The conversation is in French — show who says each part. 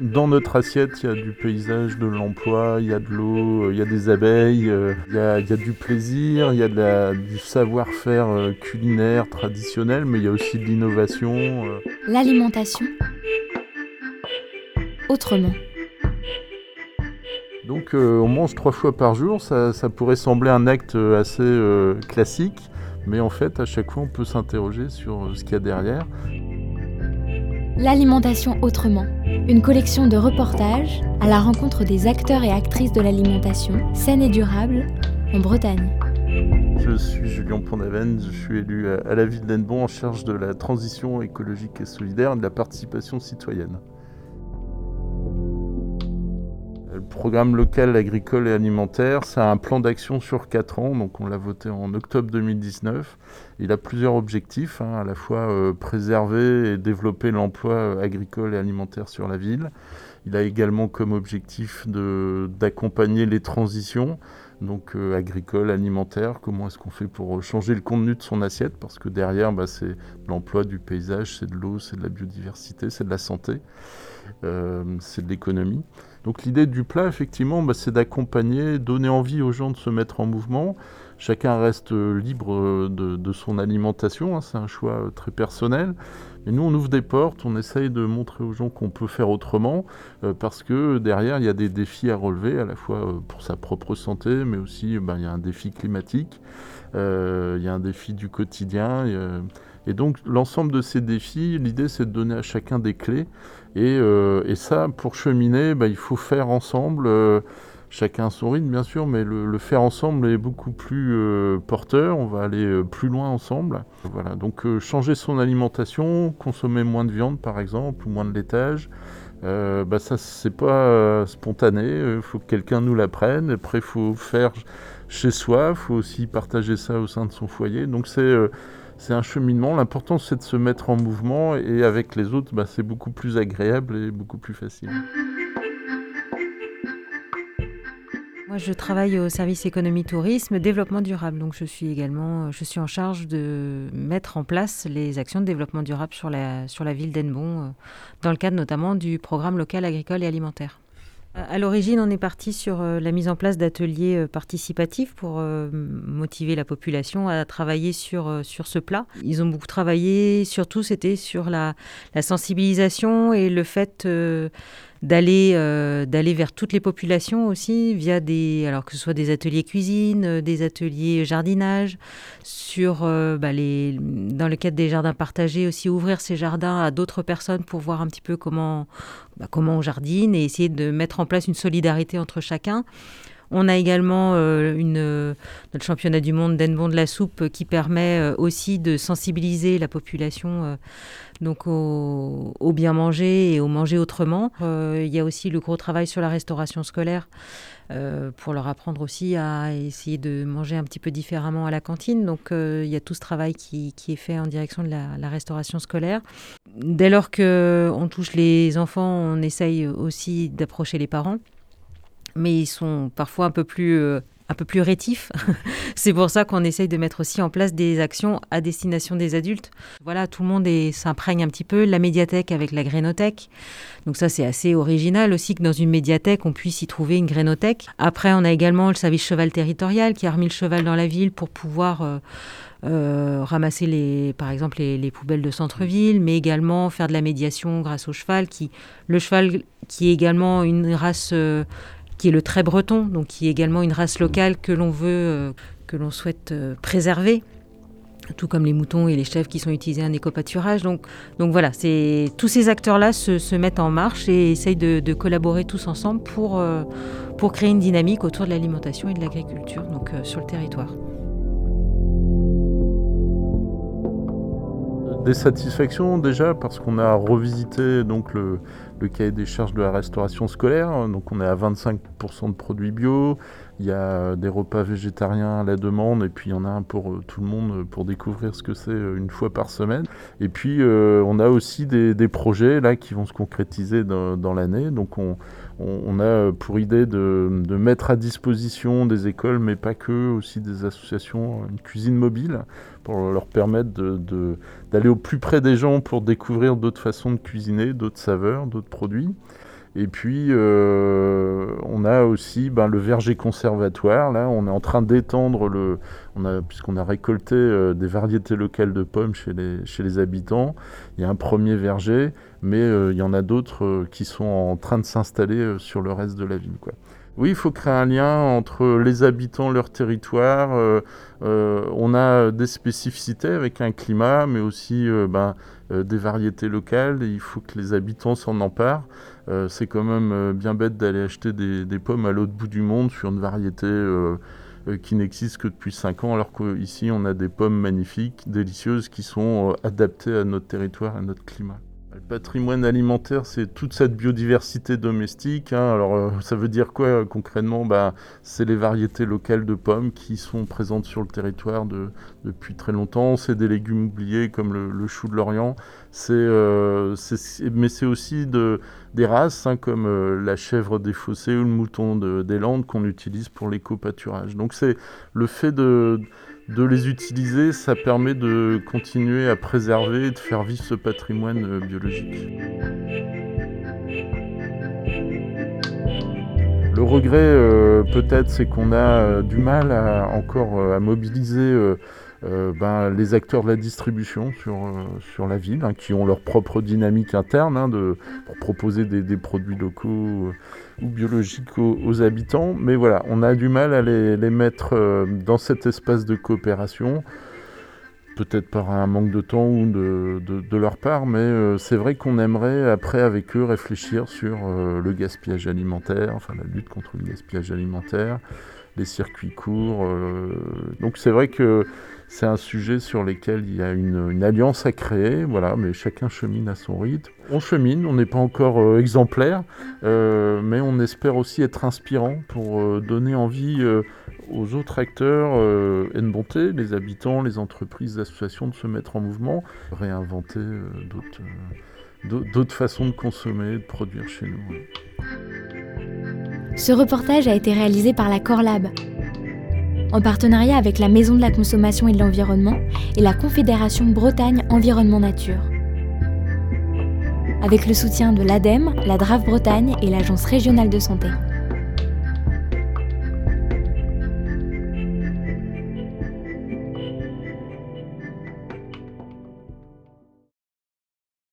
Speaker 1: Dans notre assiette, il y a du paysage, de l'emploi, il y a de l'eau, il y a des abeilles, il y a, du plaisir, il y a du savoir-faire culinaire traditionnel, mais il y a aussi de l'innovation.
Speaker 2: L'alimentation autrement.
Speaker 1: Donc on mange trois fois par jour, ça, pourrait sembler un acte assez classique, mais en fait, à chaque fois, on peut s'interroger sur euh, ce qu'il y a derrière.
Speaker 2: L'alimentation autrement, une collection de reportages à la rencontre des acteurs et actrices de l'alimentation saine et durable en Bretagne.
Speaker 1: Je suis Julien Pondaven, je suis élu à la ville d'Enbon en charge de la transition écologique et solidaire et de la participation citoyenne. Le programme local agricole et alimentaire, c'est un plan d'action sur 4 ans, donc on l'a voté en octobre 2019. Il a plusieurs objectifs, hein, à la fois euh, préserver et développer l'emploi agricole et alimentaire sur la ville. Il a également comme objectif d'accompagner les transitions, donc euh, agricoles, alimentaires, comment est-ce qu'on fait pour changer le contenu de son assiette, parce que derrière, bah, c'est l'emploi, du paysage, c'est de l'eau, c'est de la biodiversité, c'est de la santé, euh, c'est de l'économie. Donc l'idée du plat, effectivement, bah, c'est d'accompagner, donner envie aux gens de se mettre en mouvement. Chacun reste libre de, son alimentation, hein, c'est un choix très personnel. Mais nous, on ouvre des portes, on essaye de montrer aux gens qu'on peut faire autrement, euh, parce que derrière, il y a des défis à relever, à la fois euh, pour sa propre santé, mais aussi bah, il y a un défi climatique, euh, il y a un défi du quotidien. Et donc l'ensemble de ces défis, l'idée c'est de donner à chacun des clés. Et, euh, ça, pour cheminer, bah, il faut faire ensemble, euh, chacun son rythme bien sûr, mais le, faire ensemble est beaucoup plus euh, porteur, on va aller plus loin ensemble. Voilà, donc changer son alimentation, consommer moins de viande par exemple, ou moins de laitage. bah ça c'est pas spontané, il faut que quelqu'un nous l'apprenne. Après il faut faire chez soi, il faut aussi partager ça au sein de son foyer. Donc c'est c'est un cheminement. L'important, c'est de se mettre en mouvement et avec les autres, bah, c'est beaucoup plus agréable et beaucoup plus facile.
Speaker 3: Moi, je travaille au service économie tourisme développement durable. Donc, je suis également, je suis en charge de mettre en place les actions de développement durable sur la, sur la ville d'Enbon, euh, dans le cadre notamment du programme local agricole et alimentaire. À l'origine, on est parti sur euh, la mise en place d'ateliers euh, participatifs pour euh, motiver la population à travailler sur, sur ce plat. Ils ont beaucoup travaillé, surtout c'était sur la, la, sensibilisation et le fait d'aller euh, d'aller vers toutes les populations aussi via des alors que ce soit des ateliers cuisine, euh, des ateliers jardinage, sur euh, bah, les dans le cadre des jardins partagés aussi ouvrir ces jardins à d'autres personnes pour voir un petit peu comment bah, comment on jardine et essayer de mettre en place une solidarité entre chacun. On a également une, notre championnat du monde d'Enbon de la soupe qui permet aussi de sensibiliser la population donc au, bien manger et au manger autrement. Euh, il y a aussi le gros travail sur la restauration scolaire euh, pour leur apprendre aussi à essayer de manger un petit peu différemment à la cantine. Donc euh, il y a tout ce travail qui, est fait en direction de la, restauration scolaire. Dès lors qu'on touche les enfants, on essaye aussi d'approcher les parents mais ils sont parfois un peu plus un peu plus rétif. c'est pour ça qu'on essaye de mettre aussi en place des actions à destination des adultes. Voilà, tout le monde s'imprègne un petit peu. La médiathèque avec la grénothèque. Donc ça, c'est assez original aussi que dans une médiathèque, on puisse y trouver une grénothèque. Après, on a également le service cheval territorial qui a remis le cheval dans la ville pour pouvoir... Euh, euh, ramasser les, par exemple les, poubelles de centre-ville, mais également faire de la médiation grâce au cheval, qui le cheval qui est également une race euh, qui est le trait breton, donc qui est également une race locale que l'on veut, euh, que l'on souhaite euh, préserver tout comme les moutons et les chèvres qui sont utilisés en éco-pâturage. Donc, donc voilà, tous ces acteurs-là se, mettent en marche et essayent de, collaborer tous ensemble pour, euh, pour créer une dynamique autour de l'alimentation et de l'agriculture donc sur le territoire.
Speaker 1: Des satisfactions déjà parce qu'on a revisité donc le, le cahier des charges de la restauration scolaire. Donc on est à 25% de produits bio. Il y a des repas végétariens à la demande et puis il y en a un pour euh, tout le monde euh, pour découvrir ce que c'est euh, une fois par semaine. Et puis on a aussi des, projets là qui vont se concrétiser dans, l'année. Donc on, a pour idée de, mettre à disposition des écoles, mais pas que, aussi des associations, une cuisine mobile pour leur permettre d'aller au plus près des gens pour découvrir d'autres façons de cuisiner, d'autres saveurs, d'autres produits. Et puis, euh, on a aussi ben, le verger conservatoire. Là, on est en train d'étendre le. On a, puisqu'on a récolté euh, des variétés locales de pommes chez les, chez les habitants. Il y a un premier verger, mais euh, il y en a d'autres qui sont en train de s'installer sur le reste de la ville. Oui, il faut créer un lien entre les habitants, leur territoire. on a des spécificités avec un climat, mais aussi ben, des variétés locales. Il faut que les habitants s'en emparent. Euh, c'est quand même euh, bien bête d'aller acheter des, pommes à l'autre bout du monde sur une variété euh, qui n'existe que depuis 5 ans, alors qu'ici on a des pommes magnifiques, délicieuses, qui sont adaptées à notre territoire, à notre climat. Le patrimoine alimentaire, c'est toute cette biodiversité domestique. Hein. Alors, euh, ça veut dire quoi euh, concrètement? Bah, C'est les variétés locales de pommes qui sont présentes sur le territoire depuis très longtemps. C'est des légumes oubliés comme le, chou de l'Orient. Euh, mais c'est aussi des races hein, comme la chèvre des fossés ou le mouton des Landes qu'on utilise pour l'éco-pâturage. Donc, c'est le fait de les utiliser, ça permet de continuer à préserver et de faire vivre ce patrimoine euh, biologique. Le regret, euh, peut-être, c'est qu'on a euh, du mal à, encore à mobiliser ben, les acteurs de la distribution sur, sur la ville, hein, qui ont leur propre dynamique interne hein, de, pour proposer des produits locaux ou biologiques aux, habitants. Mais voilà, on a du mal à les, mettre euh, dans cet espace de coopération, peut-être par un manque de temps ou de, leur part, mais euh, c'est vrai qu'on aimerait après avec eux réfléchir sur euh, le gaspillage alimentaire, enfin la lutte contre le gaspillage alimentaire, les circuits courts. donc c'est vrai que c'est un sujet sur lequel il y a une, alliance à créer, voilà, mais chacun chemine à son rythme. On chemine, on n'est pas encore euh, exemplaire, euh, mais on espère aussi être inspirant pour euh, donner envie aux autres acteurs et de bonté, les habitants, les entreprises, les associations, de se mettre en mouvement, réinventer d'autres façons de consommer, de produire chez nous.
Speaker 2: Ce reportage a été réalisé par la Corlab, en partenariat avec la Maison de la Consommation et de l'Environnement et la Confédération Bretagne Environnement Nature. Avec le soutien de l'ADEME, la DRAF Bretagne et l'Agence régionale de santé.